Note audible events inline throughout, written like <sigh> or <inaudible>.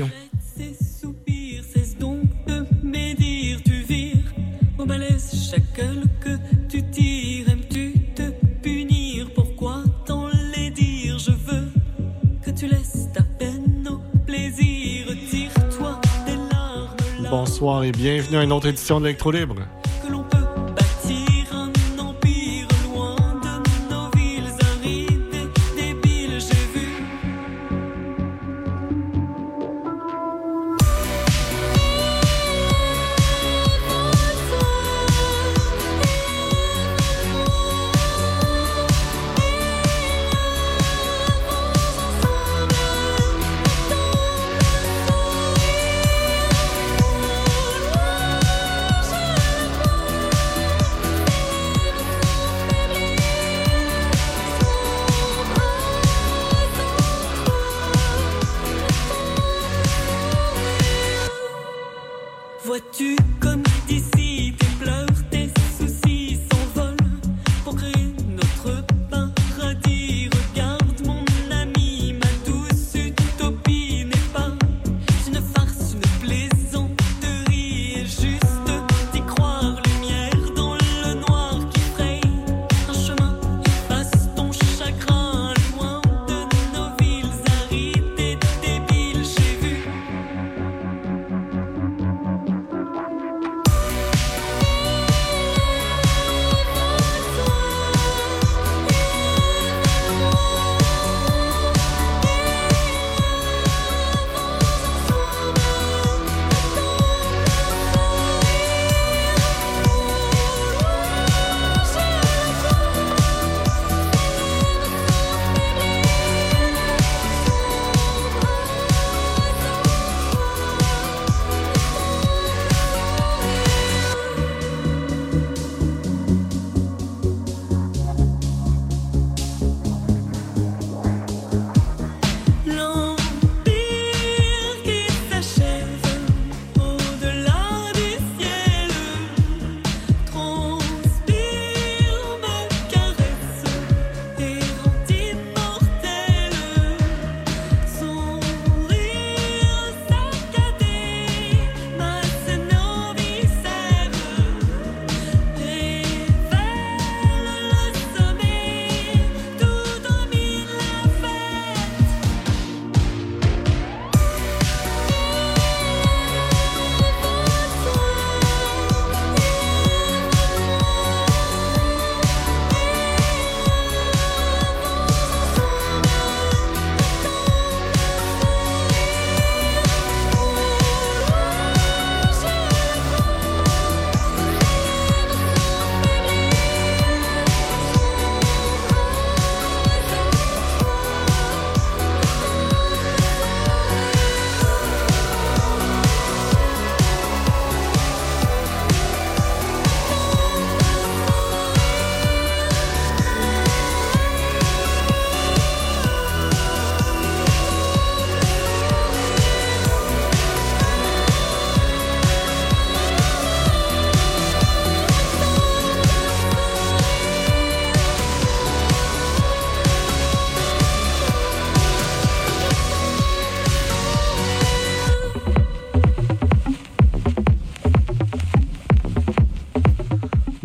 Radio. Ces soupirs cessent donc de médire, tu vires au malaise chaque gueule que tu tires. Aimes-tu te punir? Pourquoi t'en les dire? Je veux que tu laisses ta peine au plaisir. Tire-toi des larmes là Bonsoir et bienvenue à une autre édition de l'Electro Libre.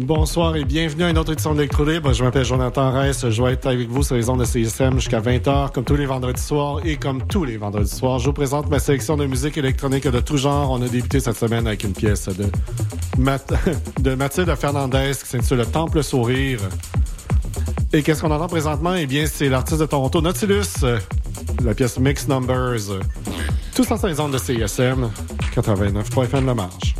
Bonsoir et bienvenue à une autre édition de l'Electro Libre. Je m'appelle Jonathan Reiss. Je vais être avec vous sur les ondes de CSM jusqu'à 20h, comme tous les vendredis soirs et comme tous les vendredis soirs. Je vous présente ma sélection de musique électronique de tout genre. On a débuté cette semaine avec une pièce de, Math- <laughs> de Mathilde Fernandez qui s'intitule Le Temple Sourire. Et qu'est-ce qu'on entend présentement? Eh bien, c'est l'artiste de Toronto, Nautilus, la pièce Mix Numbers. Tout ça sur les ondes de CSM 89.fm La Marge.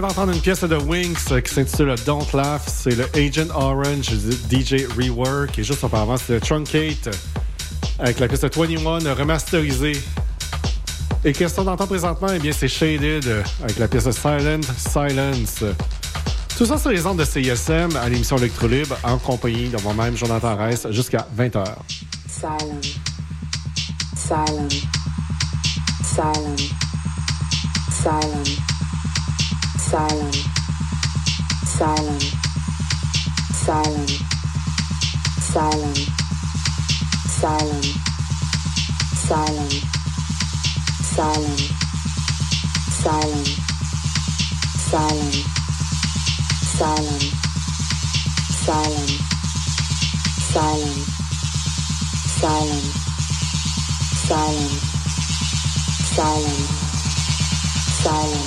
Vient d'entendre une pièce de Winx qui s'intitule Don't Laugh. C'est le Agent Orange DJ Rework. Et juste auparavant, c'était Truncate avec la pièce de 21 remasterisée. Et qu'est-ce qu'on entend présentement? Eh bien, c'est Shaded avec la pièce de Silent Silence. Tout ça sur les ondes de CISM à l'émission Electrolibre en compagnie de moi-même, Jonathan Reiss, jusqu'à 20h. Silent. Silent. Silent. Silent. silent, silent, silent, silent, silent, silent, silent, silent, silent, silent, silent, silent, silent, silent, silent, silent silent,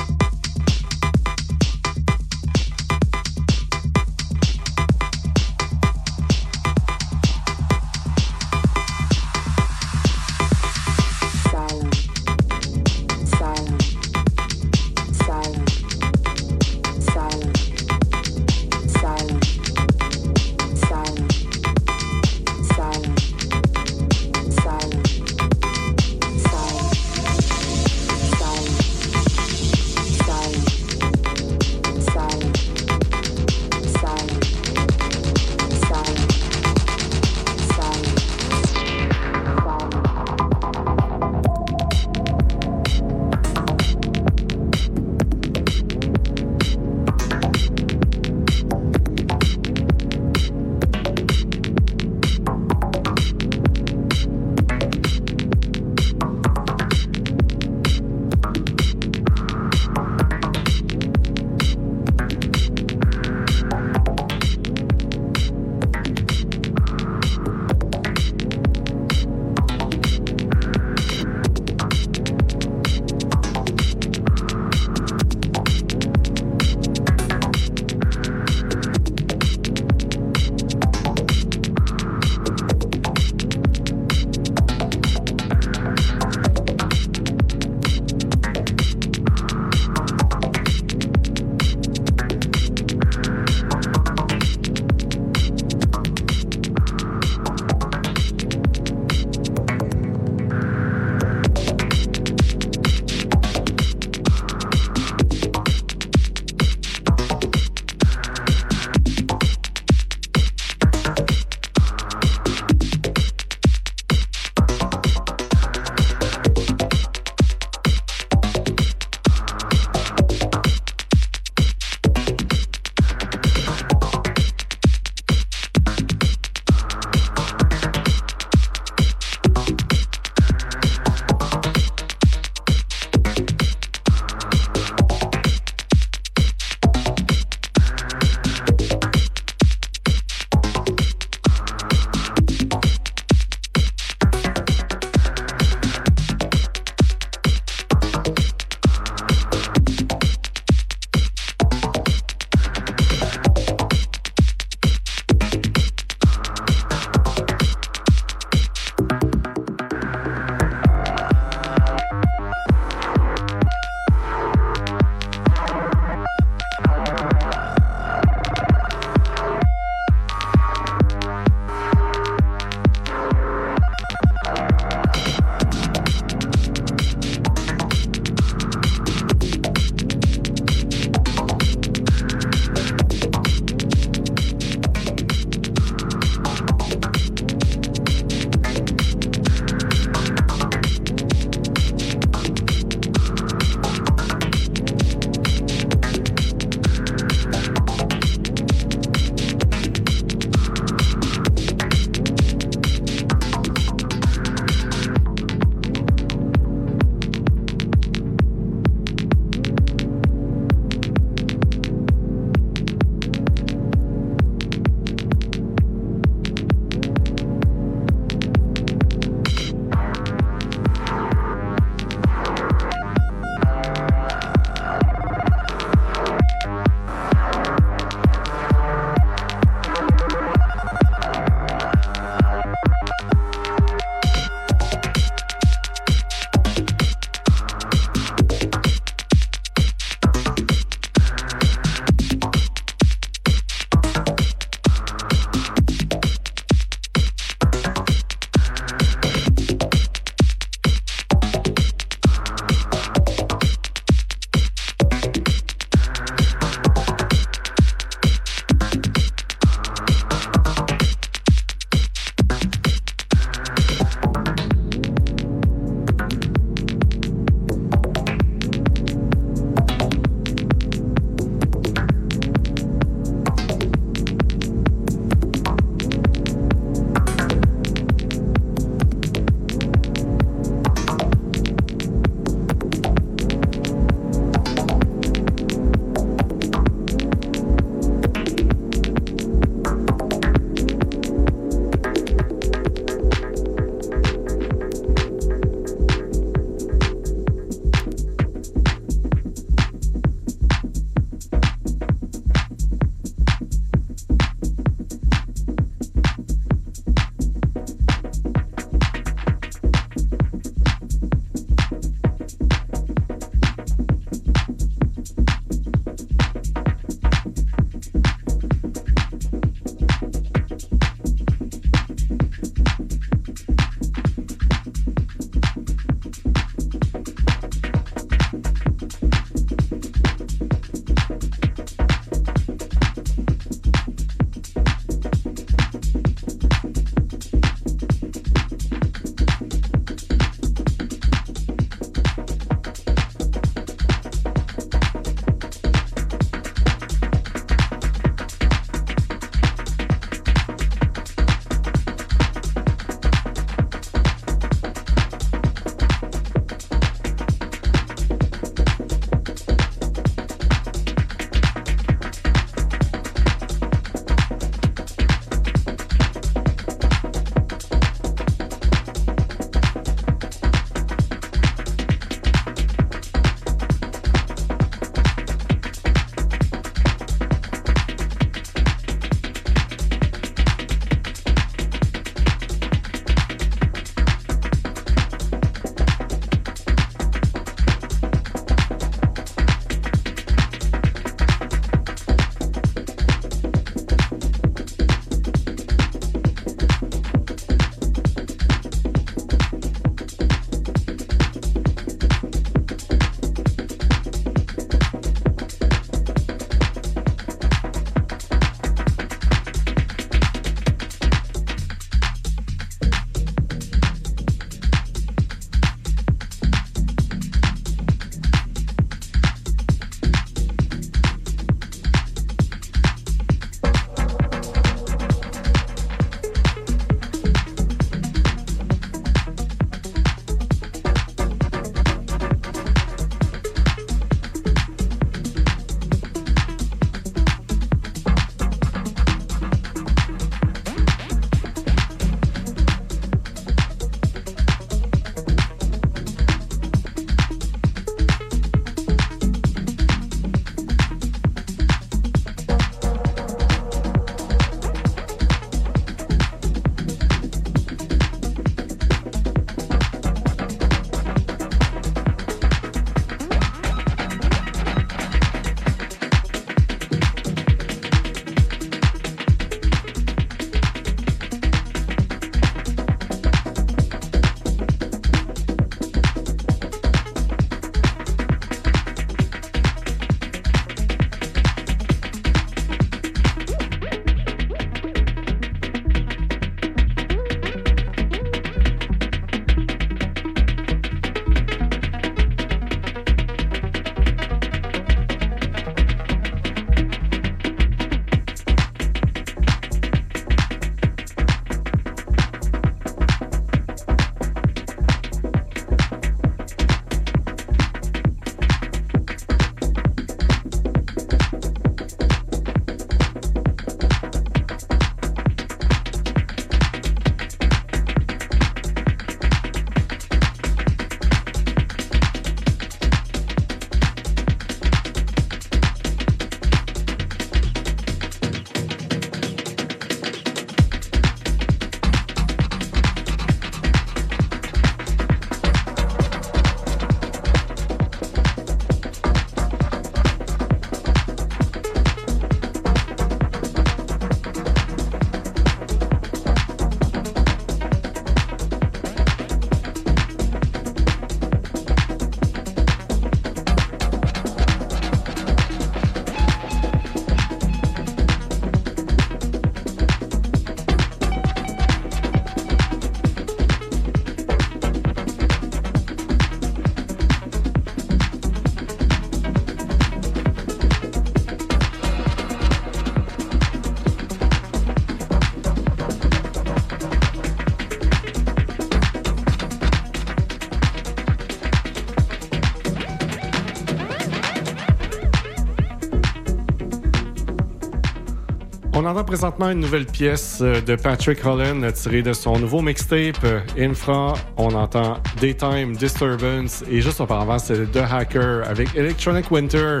entend présentement une nouvelle pièce euh, de Patrick Holland tirée de son nouveau mixtape euh, Infra. On entend Daytime Disturbance et juste auparavant c'est The Hacker avec Electronic Winter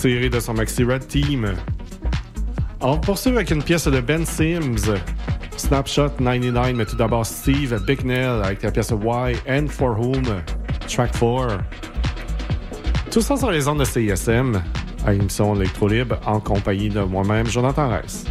tiré de son maxi Red Team. On poursuit avec une pièce de Ben Sims. Snapshot 99, mais tout d'abord Steve Bicknell avec la pièce Why and For Whom, track 4. Tout ça sur les ondes de CISM à l'émission Electro Libre en compagnie de moi-même, Jonathan Reiss.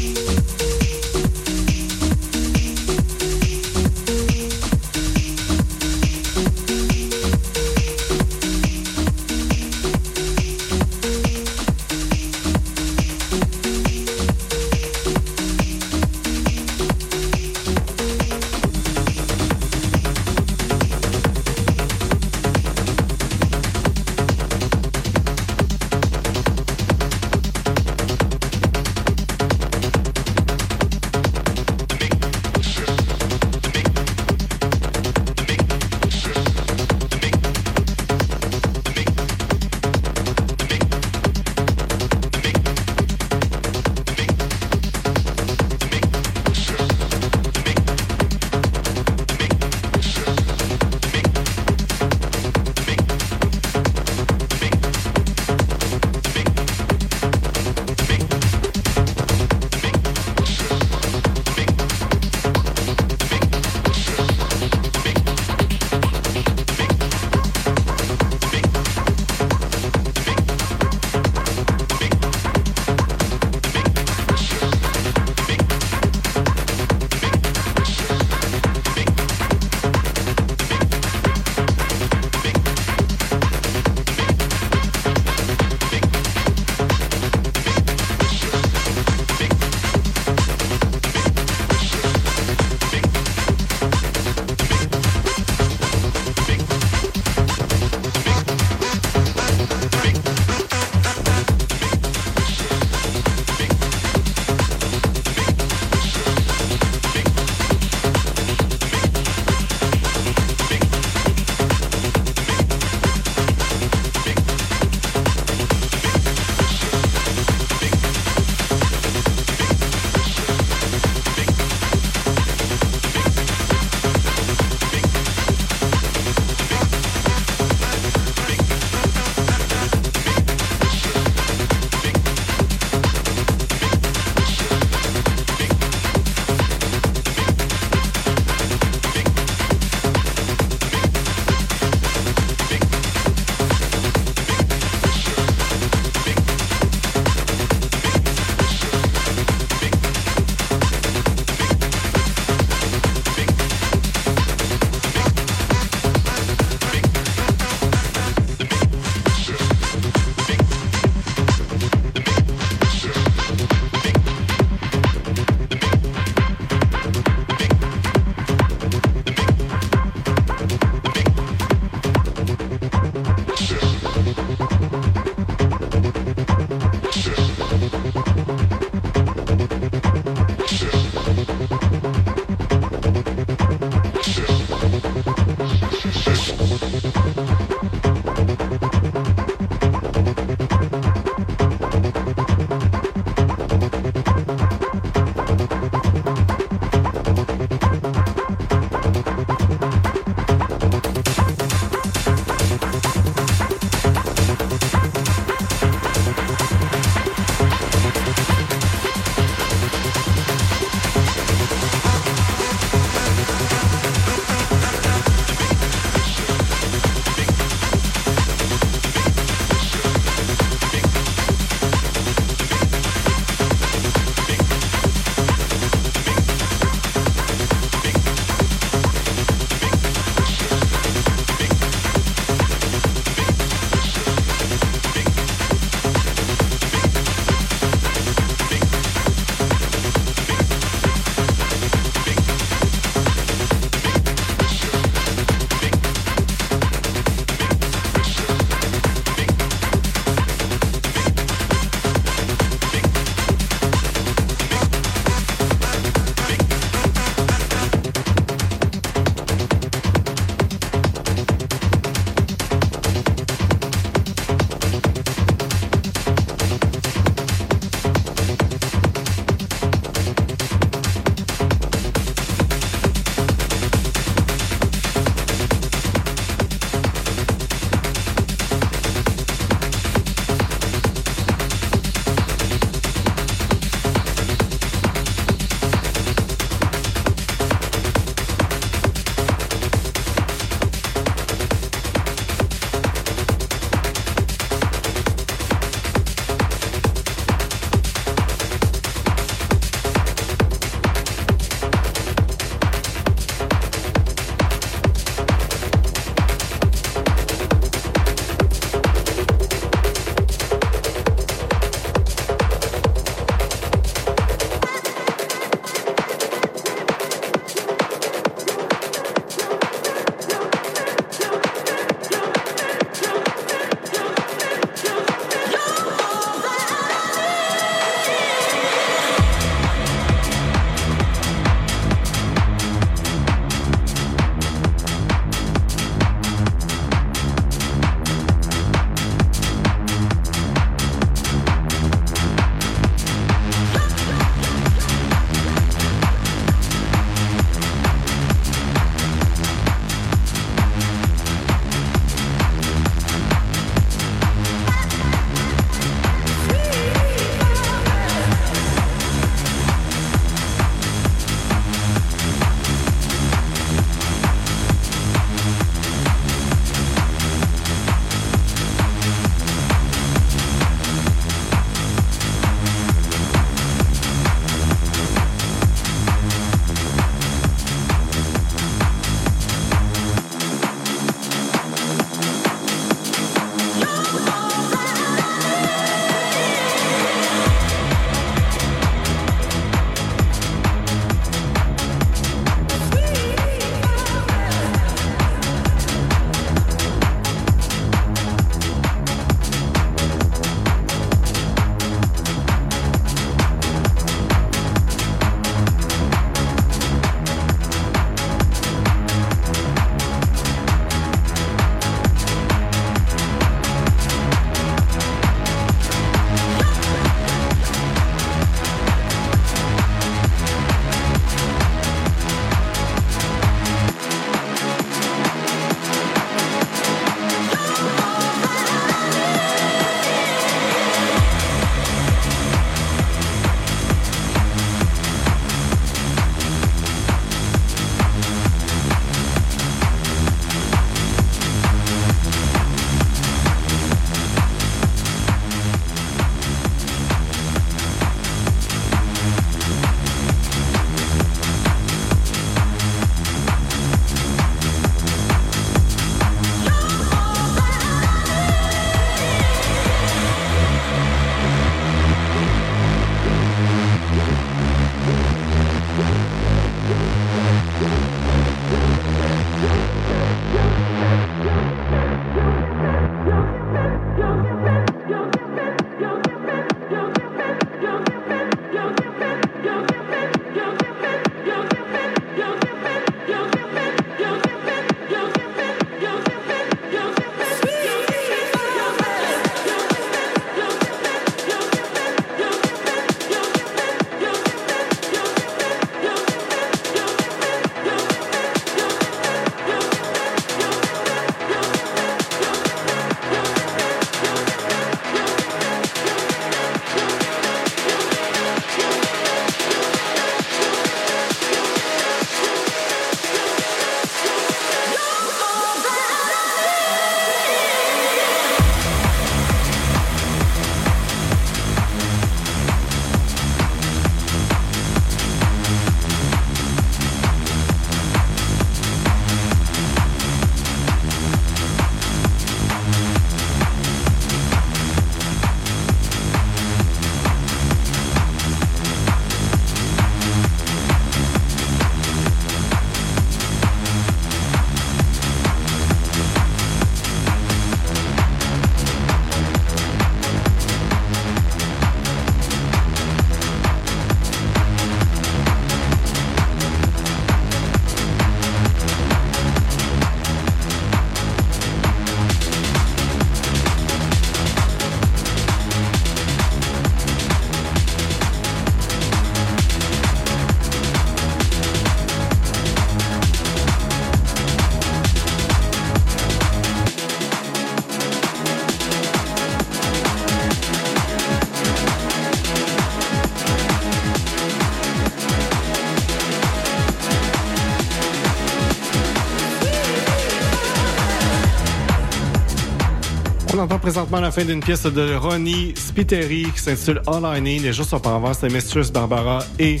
Entend présentement la fin d'une pièce de Ronnie Spiteri qui s'intitule All I Need. Les jours sont par avant, c'est Mistress Barbara et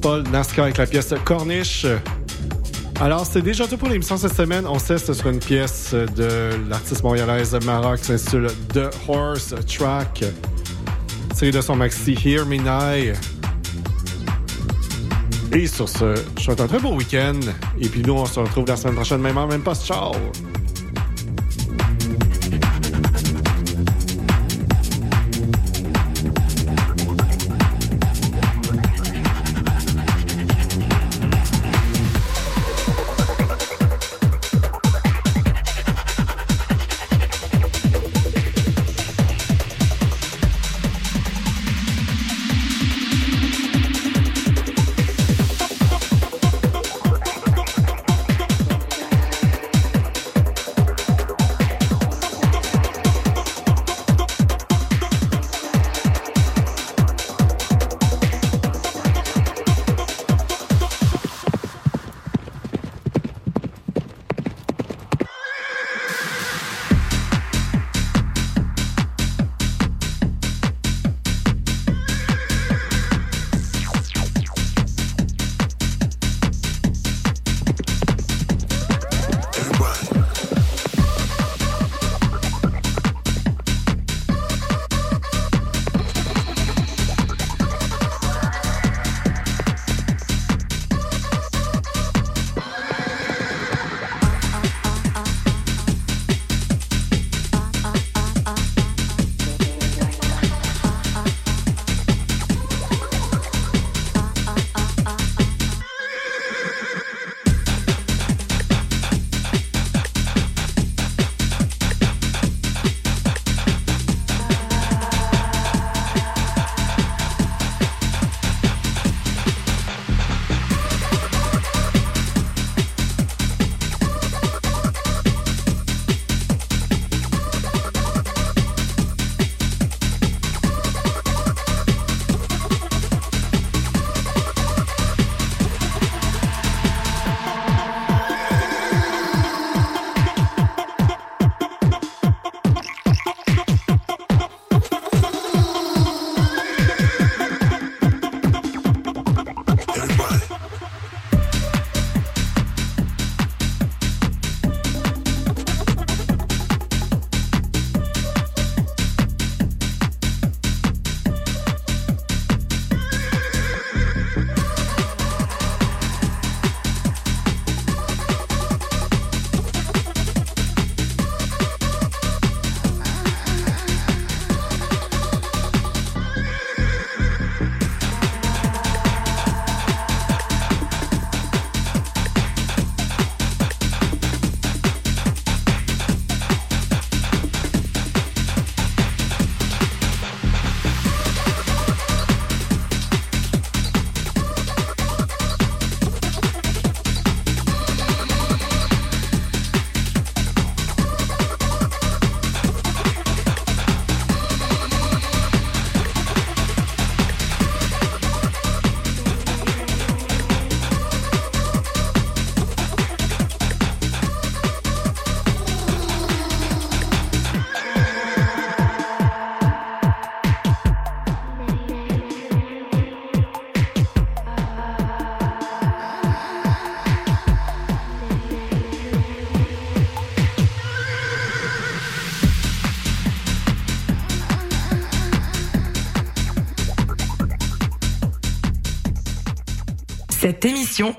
Paul Nasca avec la pièce Corniche. Alors, c'est déjà tout pour l'émission cette semaine. On que sur une pièce de l'artiste montréalaise Mara qui s'intitule The Horse Track. Série de son maxi Hear Me Now. Et sur ce, je vous souhaite un très beau week-end. Et puis nous, on se retrouve la semaine prochaine, même en même pas. Ciao!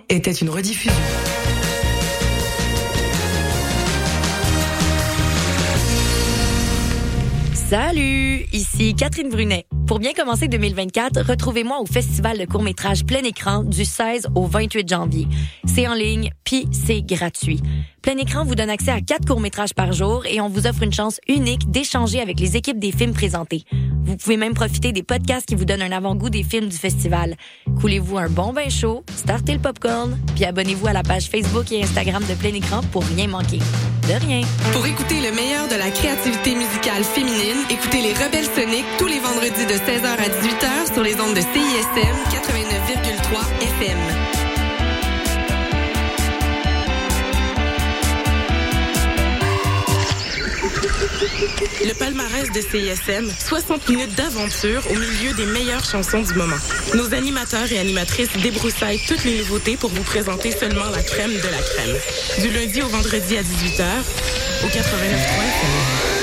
Était une rediffusion. Salut, ici Catherine Brunet. Pour bien commencer 2024, retrouvez-moi au Festival de court-métrage plein écran du 16 au 28 janvier. C'est en ligne, puis c'est gratuit. Plein écran vous donne accès à quatre courts-métrages par jour et on vous offre une chance unique d'échanger avec les équipes des films présentés. Vous pouvez même profiter des podcasts qui vous donnent un avant-goût des films du festival. Coulez-vous un bon vin chaud, startez le popcorn, puis abonnez-vous à la page Facebook et Instagram de Plein écran pour rien manquer. De rien. Pour écouter le meilleur de la créativité musicale féminine, écoutez les Rebelles Soniques tous les vendredis de 16h à 18h sur les ondes de CISM 89,3 FM. Le palmarès de CISM, 60 minutes d'aventure au milieu des meilleures chansons du moment. Nos animateurs et animatrices débroussaillent toutes les nouveautés pour vous présenter seulement la crème de la crème. Du lundi au vendredi à 18h, au 89.3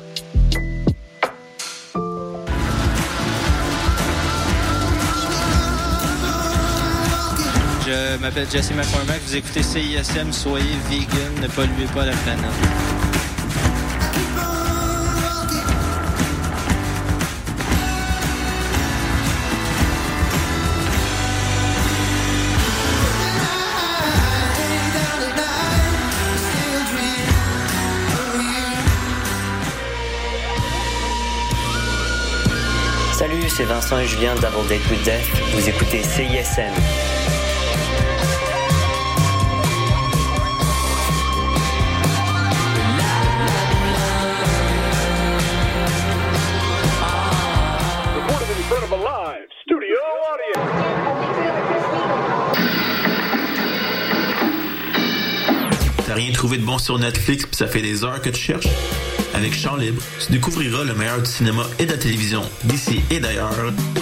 Je m'appelle Jesse McCormack. Vous écoutez CISM. Soyez vegan. Ne polluez pas la planète. Salut, c'est Vincent et Julien d'Avant Date with Death. Vous écoutez CISM. De bon sur Netflix pis ça fait des heures que tu cherches? Avec Chant Libre, tu découvriras le meilleur du cinéma et de la télévision d'ici et d'ailleurs.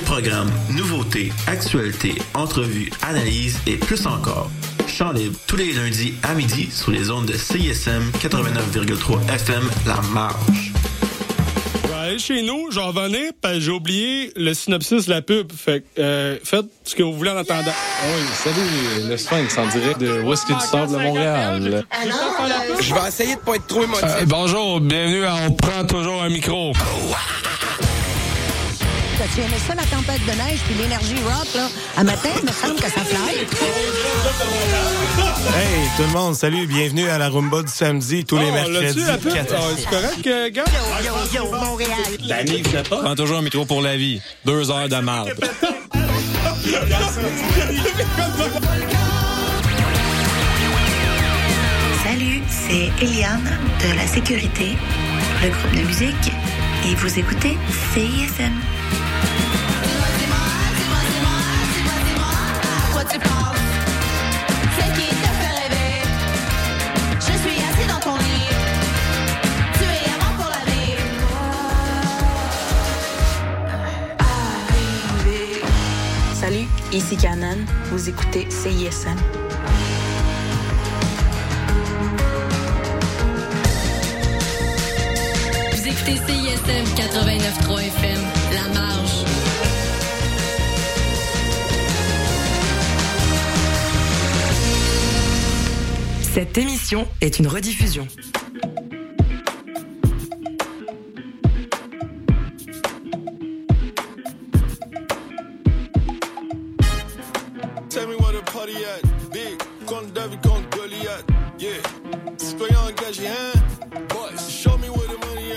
Programmes, nouveautés, actualités, entrevues, analyses et plus encore. Chant Libre, tous les lundis à midi sur les ondes de CISM 89,3 FM La Marge. Je vais aller chez nous, j'en revenais, parce que j'ai oublié le synopsis de la pub. Fait que, euh, faites ce que vous voulez en attendant. Oui, salut, le Sphinx en direct de Whisky du Sable de Montréal. Je vais essayer de pas être trop émotif. Euh, bonjour, bienvenue à On prend toujours un micro. Tu aimais ça, la tempête de neige puis l'énergie rock, là? À matin, il me semble que ça fly. Hey, tout le monde, salut, bienvenue à la Rumba du samedi, tous les Oh, mercredis. pub? quatre- Ah, c'est correct, euh, gars? Yo, yo, yo, Montréal. Danny, vous pas? Prends toujours un métro pour la vie. Deux heures de marde. Salut, c'est Eliane de la sécurité, le groupe de musique, et vous écoutez CISM. Ici Canon. Vous écoutez CISM. Vous écoutez CISM 89.3 FM, La Marge. Cette émission est une rediffusion. Cause yeah.